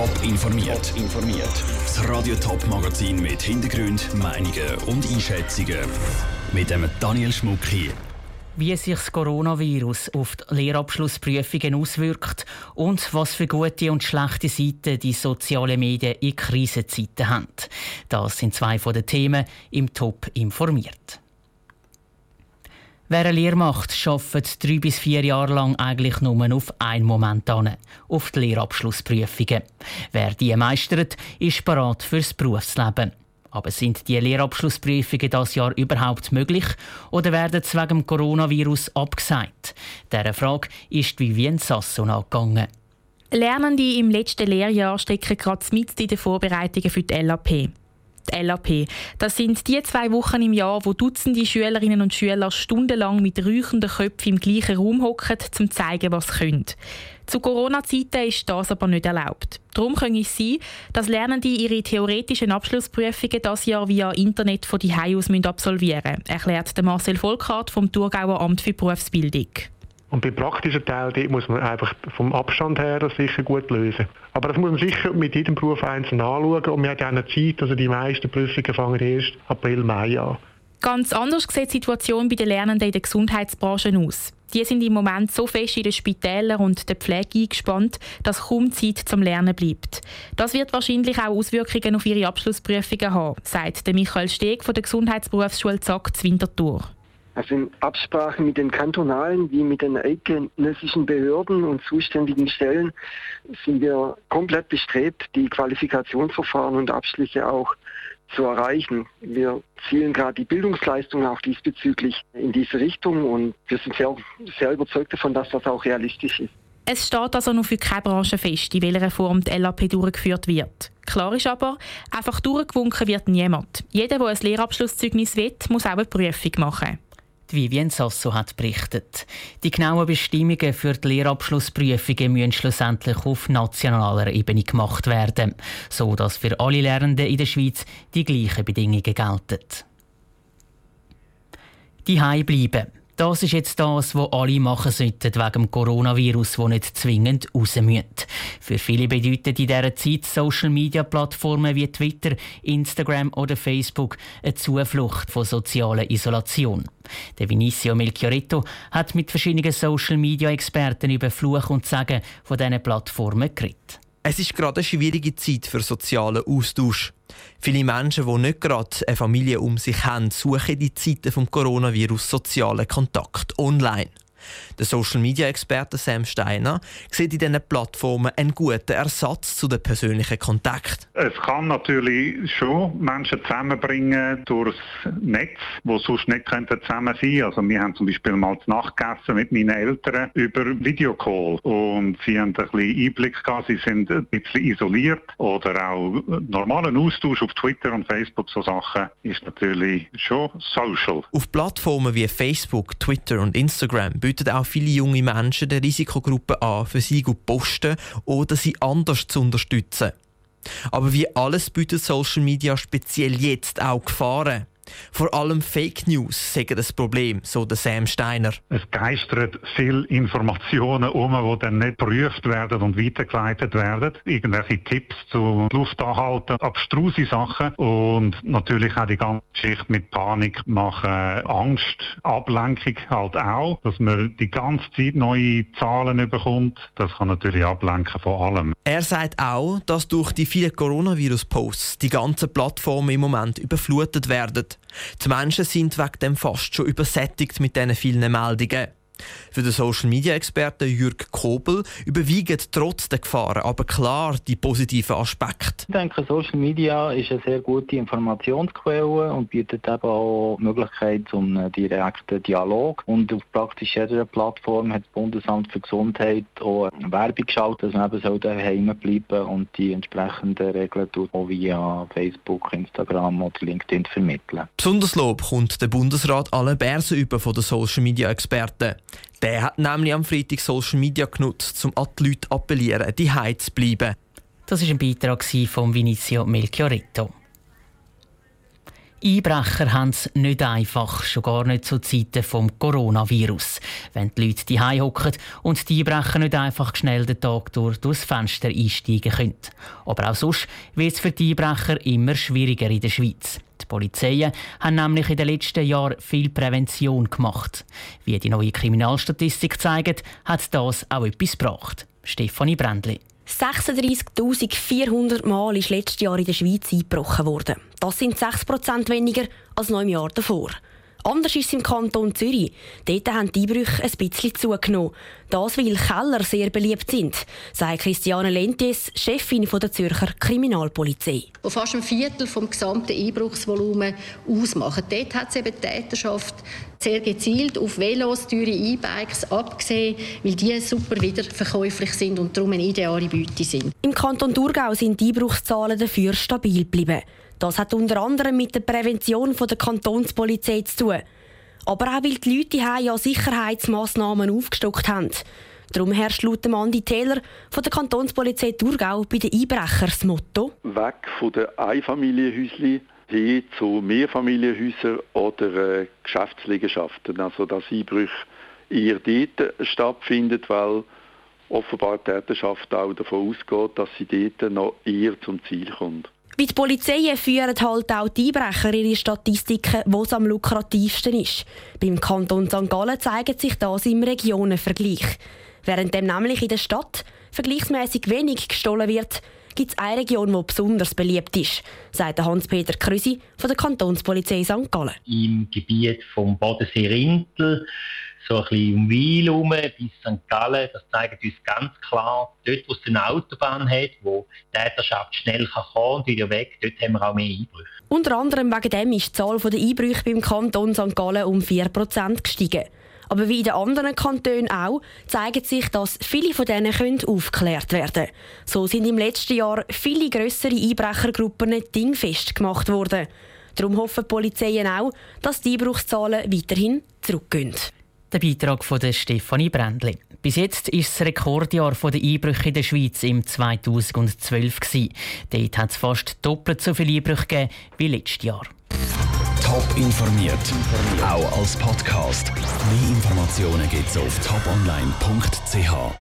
Top informiert. informiert. Das Radio Top Magazin mit Hintergrund, Meinungen und Einschätzungen mit dem Daniel Schmuck hier. Wie sich das Coronavirus auf die Lehrabschlussprüfungen auswirkt und was für gute und schlechte Seiten die sozialen Medien in Krisenzeiten haben. Das sind zwei von den Themen im Top informiert. Wer eine Lehre macht, arbeitet drei bis vier Jahre lang eigentlich nur auf einen Moment an, auf die Lehrabschlussprüfungen. Wer die meistert, ist bereit fürs Berufsleben. Aber sind die Lehrabschlussprüfungen das Jahr überhaupt möglich oder werden sie wegen Coronavirus abgesagt? Dieser Frage ist Vivien Sasso nachgegangen. Lernende im letzten Lehrjahr stecken gerade mit in den Vorbereitungen für die LAP die LAP. Das sind die zwei Wochen im Jahr, wo Dutzende Schülerinnen und Schüler stundenlang mit räuchenden Köpfen im gleichen Raum hocken, um zu zeigen, was sie können. Zu Corona-Zeiten ist das aber nicht erlaubt. Darum kann es sein, dass Lernende ihre theoretischen Abschlussprüfungen das Jahr via Internet von die aus absolvieren müssen, erklärt Marcel Volkart vom Thurgauer Amt für Berufsbildung. Und beim praktischen Teil muss man einfach vom Abstand her das sicher gut lösen. Aber das muss man sicher mit jedem Beruf einzeln anschauen und wir haben auch Zeit, also die meisten Prüfungen fangen erst April, Mai an. Ganz anders sieht die Situation bei den Lernenden in der Gesundheitsbranche aus. Die sind im Moment so fest in den Spitälern und der Pflege eingespannt, dass kaum Zeit zum Lernen bleibt. Das wird wahrscheinlich auch Auswirkungen auf ihre Abschlussprüfungen haben, sagt Michael Steg von der Gesundheitsberufsschule ZAK Winterthur. Also in Absprache mit den kantonalen wie mit den eidgenössischen Behörden und zuständigen Stellen sind wir komplett bestrebt, die Qualifikationsverfahren und Abschlüsse auch zu erreichen. Wir zielen gerade die Bildungsleistung auch diesbezüglich in diese Richtung und wir sind sehr, sehr überzeugt davon, dass das auch realistisch ist. Es steht also noch für keine Branche fest, in welcher Form die LAP durchgeführt wird. Klar ist aber, einfach durchgewunken wird niemand. Jeder, der ein Lehrabschlusszeugnis will, muss auch eine Prüfung machen. Die Vivien Sasso hat berichtet. Die genauen Bestimmungen für die Lehrabschlussprüfungen müssen schlussendlich auf nationaler Ebene gemacht werden, so dass für alle Lernenden in der Schweiz die gleichen Bedingungen gelten. Die bleiben. Das ist jetzt das, was alle machen sollten wegen dem Coronavirus, wo nicht zwingend raus müssen. Für viele bedeutet in dieser Zeit Social-Media-Plattformen wie Twitter, Instagram oder Facebook eine Zuflucht von sozialer Isolation. Der Vinicio Melchioretto hat mit verschiedenen Social-Media-Experten über Fluch und Sagen von diesen Plattformen geredet. Es ist gerade eine schwierige Zeit für sozialen Austausch. Viele Menschen, die nicht gerade eine Familie um sich haben, suchen die Zeiten des Coronavirus sozialen Kontakt online. Der Social Media Experte Sam Steiner sieht in diesen Plattformen einen guten Ersatz zu den persönlichen Kontakt. Es kann natürlich schon Menschen zusammenbringen durchs Netz, wo sonst nicht könnten zusammen sein. Also wir haben zum Beispiel mal zu Nacht gegessen mit meinen Eltern über Videocall und sie haben ein bisschen Einblick gehabt, sie sind ein bisschen isoliert oder auch normalen Austausch auf Twitter und Facebook so Sachen ist natürlich schon social. Auf Plattformen wie Facebook, Twitter und Instagram bieten auch viele junge Menschen der Risikogruppe an, für sie zu posten oder sie anders zu unterstützen. Aber wie alles bietet Social Media speziell jetzt auch Gefahren. Vor allem Fake News sagen das Problem, so der Sam Steiner. Es geistert viele Informationen um, die dann nicht geprüft werden und weitergeleitet werden. Irgendwelche Tipps zu Luftanhalten, abstruse Sachen und natürlich auch die ganze Geschichte mit Panik machen, Angst, Ablenkung halt auch, dass man die ganze Zeit neue Zahlen bekommt. Das kann natürlich ablenken von allem. Er sagt auch, dass durch die vielen Coronavirus-Posts die ganzen Plattformen im Moment überflutet werden. Die Menschen sind wegen dem fast schon übersättigt mit diesen vielen Meldungen. Für den Social Media Experten Jürg Kobel überwiegen trotz der Gefahren aber klar die positiven Aspekte. Ich denke, Social Media ist eine sehr gute Informationsquelle und bietet eben auch die Möglichkeit zum direkten Dialog. Und auf praktisch jeder Plattform hat das Bundesamt für Gesundheit auch Werbung geschaltet, dass man eben daheim bleiben und die entsprechenden Regeln auch via Facebook, Instagram oder LinkedIn vermitteln. Besonders Lob kommt der Bundesrat allen Bärsen über von den Social Media Experten. Der hat nämlich am Freitag Social Media genutzt, um an die Leute appellieren, die zu bleiben. Das war ein Beitrag von Vinicio Melchioretto. Einbrecher haben es nicht einfach, schon gar nicht zu Zeiten vom Coronavirus. Wenn die Leute die hocken und die Einbrecher nicht einfach schnell den Tag durch durchs Fenster einsteigen können. Aber auch sonst wird es für die Einbrecher immer schwieriger in der Schweiz. Die Polizeien haben nämlich in den letzten Jahren viel Prävention gemacht. Wie die neue Kriminalstatistik zeigt, hat das auch etwas gebracht. Stefanie Brändli. 36.400 Mal ist letztes Jahr in der Schweiz eingebrochen worden. Das sind 6% weniger als noch im Jahr davor. Anders ist es im Kanton Zürich. Dort haben die Einbrüche ein bisschen zugenommen. Das, weil Keller sehr beliebt sind, sagt Christiane Lentes, Chefin der Zürcher Kriminalpolizei. Wo fast ein Viertel vom gesamten Einbruchsvolumen ausmachen. Dort hat es eben die Täterschaft sehr gezielt auf Velos, teure E-Bikes abgesehen, weil die super wiederverkäuflich sind und darum eine ideale Beute sind. Im Kanton Thurgau sind die Einbruchszahlen dafür stabil geblieben. Das hat unter anderem mit der Prävention der Kantonspolizei zu tun. Aber auch weil die Leute ja Sicherheitsmaßnahmen aufgestockt haben. Darum herrscht laut Andi Taylor von der Kantonspolizei Thurgau bei den Einbrechern das Motto «Weg von den Einfamilienhäuschen hin zu Mehrfamilienhäusern oder äh, Geschäftsliegenschaften». Also dass Einbrüche eher dort stattfindet, weil offenbar die Täterschaft auch davon ausgeht, dass sie dort noch eher zum Ziel kommt. Bei den Polizeien führen halt auch die Einbrecher ihre Statistiken, wo es am lukrativsten ist. Beim Kanton St. Gallen zeigt sich das im Regionenvergleich. Während dem nämlich in der Stadt vergleichsmäßig wenig gestohlen wird, gibt es eine Region, die besonders beliebt ist, sagt Hans-Peter Krüsi von der Kantonspolizei St. Gallen. Im Gebiet vom Bodensee-Rindl so ein bisschen um Weil herum bis St. Gallen. Das zeigt uns ganz klar, dort wo es eine Autobahn hat, wo die Täterschaft schnell kann kommen und wieder weg, dort haben wir auch mehr Einbrüche. Unter anderem wegen dem ist die Zahl der Einbrüche beim Kanton St. Gallen um 4% gestiegen. Aber wie in den anderen Kantonen auch, zeigt sich, dass viele von denen können aufgeklärt werden. So sind im letzten Jahr viele grössere Einbrechergruppen dingfest gemacht worden. Darum hoffen die Polizeien auch, dass die Einbruchszahlen weiterhin zurückgehen. Der Beitrag von Stefanie Brändli. Bis jetzt ist das Rekordjahr der Einbrüche in der Schweiz im 2012 Dort hat es fast doppelt so viele Einbrüche gegeben wie letztes Jahr. Top informiert, auch als Podcast. Mehr Informationen gibt es auf toponline.ch.